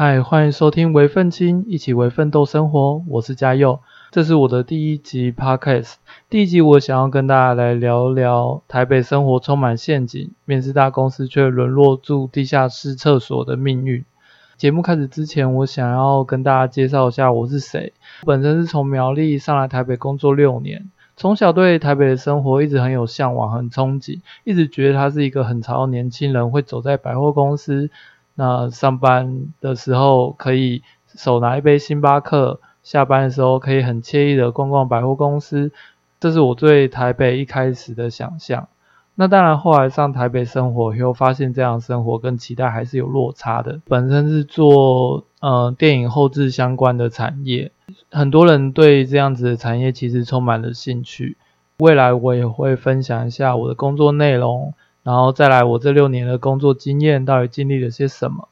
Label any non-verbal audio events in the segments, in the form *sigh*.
嗨，欢迎收听微奋青，一起为奋斗生活。我是嘉佑，这是我的第一集 Podcast。第一集我想要跟大家来聊聊台北生活充满陷阱，面试大公司却沦落住地下室厕所的命运。节目开始之前，我想要跟大家介绍一下我是谁。本身是从苗栗上来台北工作六年，从小对台北的生活一直很有向往、很憧憬，一直觉得他是一个很潮的年轻人，会走在百货公司。那上班的时候可以手拿一杯星巴克，下班的时候可以很惬意的逛逛百货公司，这是我对台北一开始的想象。那当然后来上台北生活以后，发现这样生活跟期待还是有落差的。本身是做呃电影后制相关的产业，很多人对这样子的产业其实充满了兴趣。未来我也会分享一下我的工作内容。然后再来，我这六年的工作经验到底经历了些什么？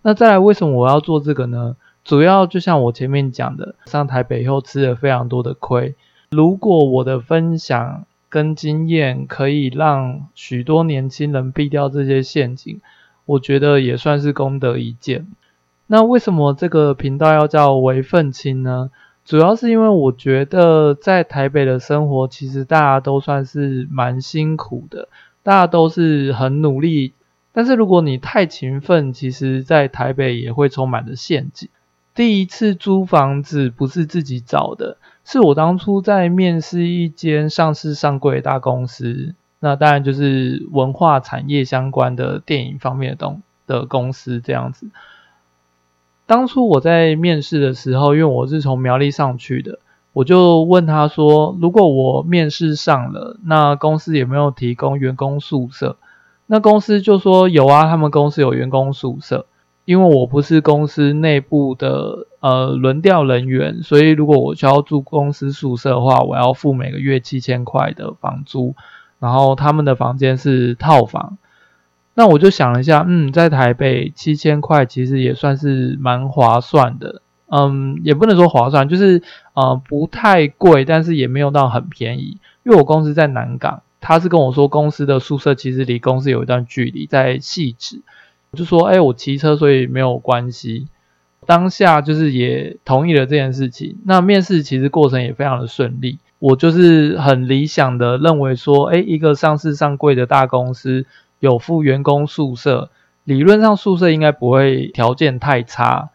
那再来，为什么我要做这个呢？主要就像我前面讲的，上台北以后吃了非常多的亏。如果我的分享跟经验可以让许多年轻人避掉这些陷阱，我觉得也算是功德一件。那为什么这个频道要叫微奋青呢？主要是因为我觉得在台北的生活，其实大家都算是蛮辛苦的。大家都是很努力，但是如果你太勤奋，其实在台北也会充满着陷阱。第一次租房子不是自己找的，是我当初在面试一间上市上柜大公司，那当然就是文化产业相关的电影方面的东的公司这样子。当初我在面试的时候，因为我是从苗栗上去的。我就问他说：“如果我面试上了，那公司有没有提供员工宿舍？”那公司就说：“有啊，他们公司有员工宿舍。”因为我不是公司内部的呃轮调人员，所以如果我需要住公司宿舍的话，我要付每个月七千块的房租。然后他们的房间是套房。那我就想了一下，嗯，在台北七千块其实也算是蛮划算的。嗯，也不能说划算，就是呃不太贵，但是也没有到很便宜。因为我公司在南港，他是跟我说公司的宿舍其实离公司有一段距离，在汐止。我就说，哎，我骑车，所以没有关系。当下就是也同意了这件事情。那面试其实过程也非常的顺利。我就是很理想的认为说，哎，一个上市上柜的大公司有付员工宿舍，理论上宿舍应该不会条件太差。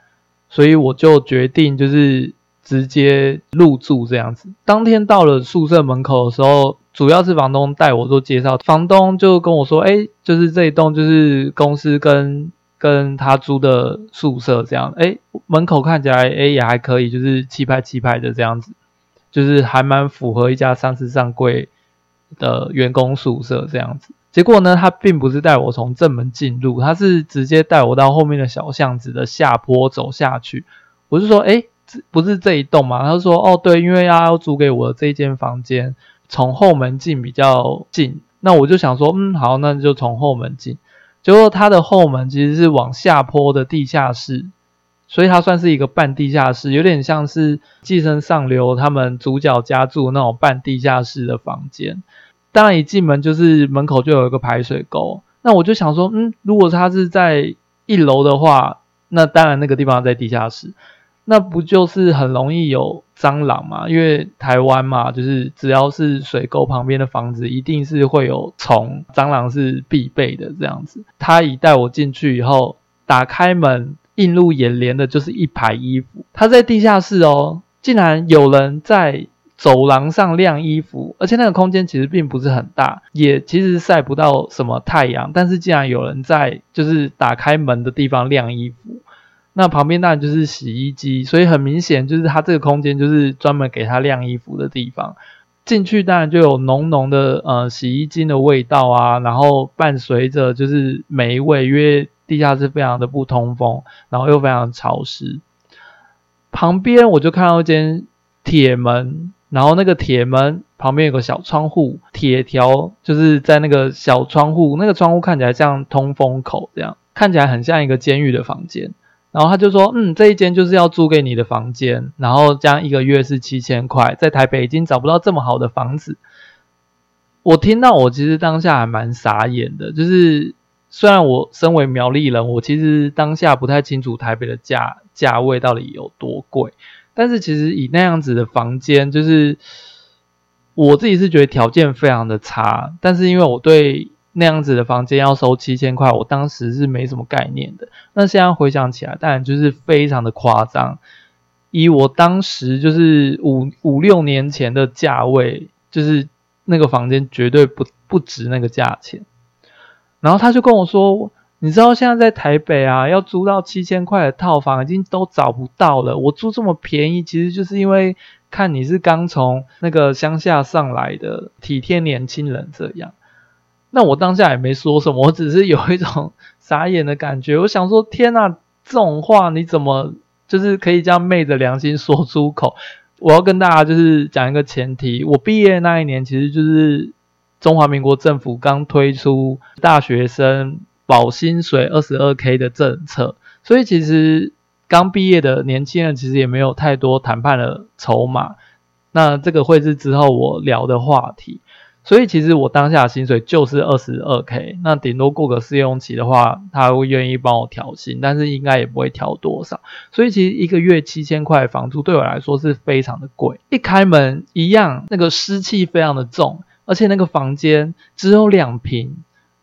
所以我就决定就是直接入住这样子。当天到了宿舍门口的时候，主要是房东带我做介绍。房东就跟我说：“哎，就是这一栋就是公司跟跟他租的宿舍这样。哎，门口看起来哎也还可以，就是气派气派的这样子，就是还蛮符合一家上市上柜的员工宿舍这样子。”结果呢，他并不是带我从正门进入，他是直接带我到后面的小巷子的下坡走下去。我就说，诶，这不是这一栋嘛？他说，哦，对，因为他要租给我的这一间房间，从后门进比较近。那我就想说，嗯，好，那就从后门进。结果他的后门其实是往下坡的地下室，所以它算是一个半地下室，有点像是《寄生上流》他们主角家住那种半地下室的房间。当然，一进门就是门口就有一个排水沟。那我就想说，嗯，如果他是在一楼的话，那当然那个地方在地下室，那不就是很容易有蟑螂嘛？因为台湾嘛，就是只要是水沟旁边的房子，一定是会有虫，蟑螂是必备的这样子。他一带我进去以后，打开门，映入眼帘的就是一排衣服。他在地下室哦，竟然有人在。走廊上晾衣服，而且那个空间其实并不是很大，也其实晒不到什么太阳。但是竟然有人在就是打开门的地方晾衣服，那旁边当然就是洗衣机，所以很明显就是它这个空间就是专门给他晾衣服的地方。进去当然就有浓浓的呃洗衣精的味道啊，然后伴随着就是霉味，因为地下室非常的不通风，然后又非常潮湿。旁边我就看到一间铁门。然后那个铁门旁边有个小窗户，铁条就是在那个小窗户，那个窗户看起来像通风口这样，看起来很像一个监狱的房间。然后他就说：“嗯，这一间就是要租给你的房间，然后这样一个月是七千块，在台北已经找不到这么好的房子。”我听到我其实当下还蛮傻眼的，就是虽然我身为苗栗人，我其实当下不太清楚台北的价价位到底有多贵，但是其实以那样子的房间，就是我自己是觉得条件非常的差，但是因为我对那样子的房间要收七千块，我当时是没什么概念的。那现在回想起来，当然就是非常的夸张。以我当时就是五五六年前的价位，就是那个房间绝对不不值那个价钱。然后他就跟我说：“你知道现在在台北啊，要租到七千块的套房已经都找不到了。我租这么便宜，其实就是因为看你是刚从那个乡下上来的体贴年轻人这样。那我当下也没说什么，我只是有一种 *laughs* 傻眼的感觉。我想说，天哪，这种话你怎么就是可以这样昧着良心说出口？我要跟大家就是讲一个前提，我毕业那一年其实就是。”中华民国政府刚推出大学生保薪水二十二 K 的政策，所以其实刚毕业的年轻人其实也没有太多谈判的筹码。那这个会是之后我聊的话题。所以其实我当下薪水就是二十二 K，那顶多过个试用期的话，他会愿意帮我调薪，但是应该也不会调多少。所以其实一个月七千块房租对我来说是非常的贵。一开门一样，那个湿气非常的重。而且那个房间只有两平，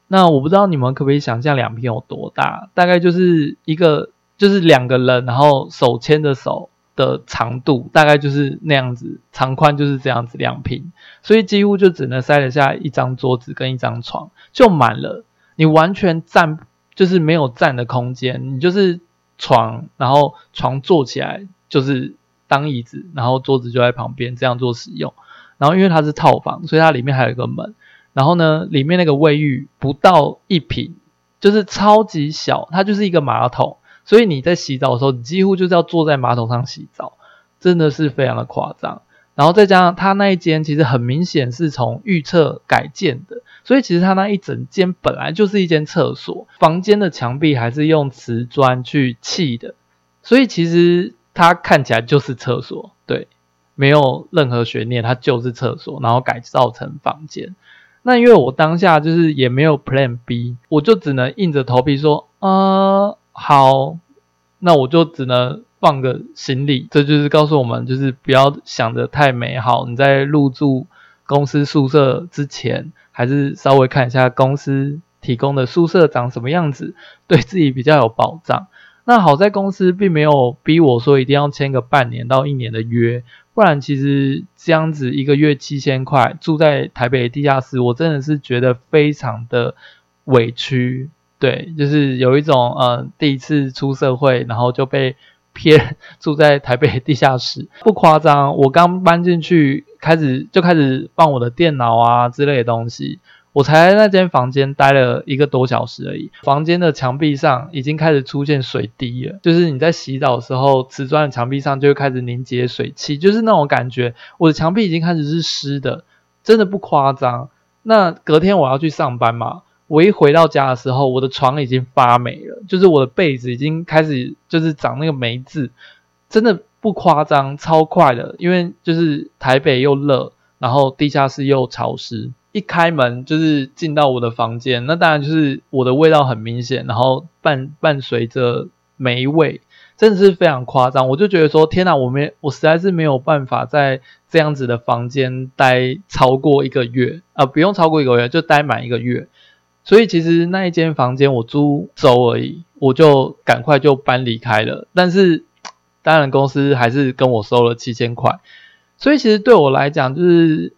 那我不知道你们可不可以想象两平有多大？大概就是一个，就是两个人，然后手牵着手的长度，大概就是那样子，长宽就是这样子两平，所以几乎就只能塞得下一张桌子跟一张床，就满了。你完全站，就是没有站的空间，你就是床，然后床坐起来就是当椅子，然后桌子就在旁边这样做使用。然后因为它是套房，所以它里面还有一个门。然后呢，里面那个卫浴不到一平，就是超级小，它就是一个马桶。所以你在洗澡的时候，你几乎就是要坐在马桶上洗澡，真的是非常的夸张。然后再加上它那一间其实很明显是从预测改建的，所以其实它那一整间本来就是一间厕所，房间的墙壁还是用瓷砖去砌的，所以其实它看起来就是厕所，对。没有任何悬念，它就是厕所，然后改造成房间。那因为我当下就是也没有 Plan B，我就只能硬着头皮说，呃，好，那我就只能放个行李。这就是告诉我们，就是不要想得太美好。你在入住公司宿舍之前，还是稍微看一下公司提供的宿舍长什么样子，对自己比较有保障。那好在公司并没有逼我说一定要签个半年到一年的约。不然，其实这样子一个月七千块住在台北地下室，我真的是觉得非常的委屈。对，就是有一种呃，第一次出社会，然后就被 *laughs* 骗住在台北地下室，不夸张。我刚搬进去，开始就开始放我的电脑啊之类的东西。我才在那间房间待了一个多小时而已，房间的墙壁上已经开始出现水滴了，就是你在洗澡的时候，瓷砖的墙壁上就会开始凝结水汽，就是那种感觉。我的墙壁已经开始是湿的，真的不夸张。那隔天我要去上班嘛，我一回到家的时候，我的床已经发霉了，就是我的被子已经开始就是长那个霉渍，真的不夸张，超快的，因为就是台北又热，然后地下室又潮湿。一开门就是进到我的房间，那当然就是我的味道很明显，然后伴伴随着霉味，真的是非常夸张。我就觉得说，天哪，我没，我实在是没有办法在这样子的房间待超过一个月啊，不用超过一个月，就待满一个月。所以其实那一间房间我租周而已，我就赶快就搬离开了。但是当然公司还是跟我收了七千块，所以其实对我来讲就是。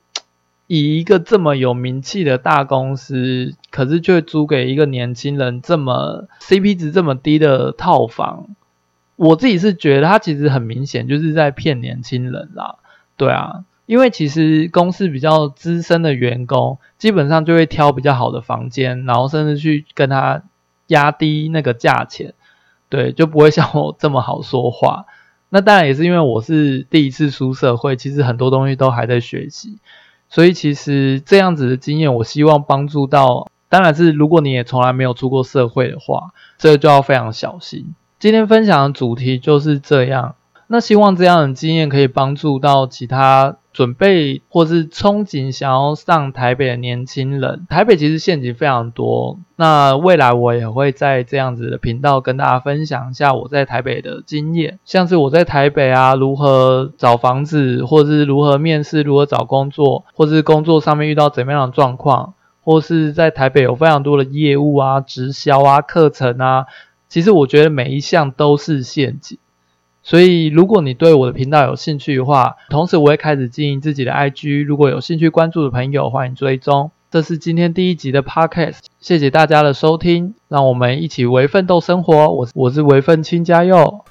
以一个这么有名气的大公司，可是却租给一个年轻人这么 CP 值这么低的套房，我自己是觉得他其实很明显就是在骗年轻人啦。对啊，因为其实公司比较资深的员工，基本上就会挑比较好的房间，然后甚至去跟他压低那个价钱，对，就不会像我这么好说话。那当然也是因为我是第一次出社会，其实很多东西都还在学习。所以其实这样子的经验，我希望帮助到，当然是如果你也从来没有出过社会的话，这个就要非常小心。今天分享的主题就是这样。那希望这样的经验可以帮助到其他准备或是憧憬想要上台北的年轻人。台北其实陷阱非常多，那未来我也会在这样子的频道跟大家分享一下我在台北的经验，像是我在台北啊，如何找房子，或是如何面试，如何找工作，或是工作上面遇到怎么样的状况，或是在台北有非常多的业务啊、直销啊、课程啊，其实我觉得每一项都是陷阱。所以，如果你对我的频道有兴趣的话，同时我也开始经营自己的 IG，如果有兴趣关注的朋友，欢迎追踪。这是今天第一集的 Podcast，谢谢大家的收听，让我们一起为奋斗生活。我我是为奋青家佑。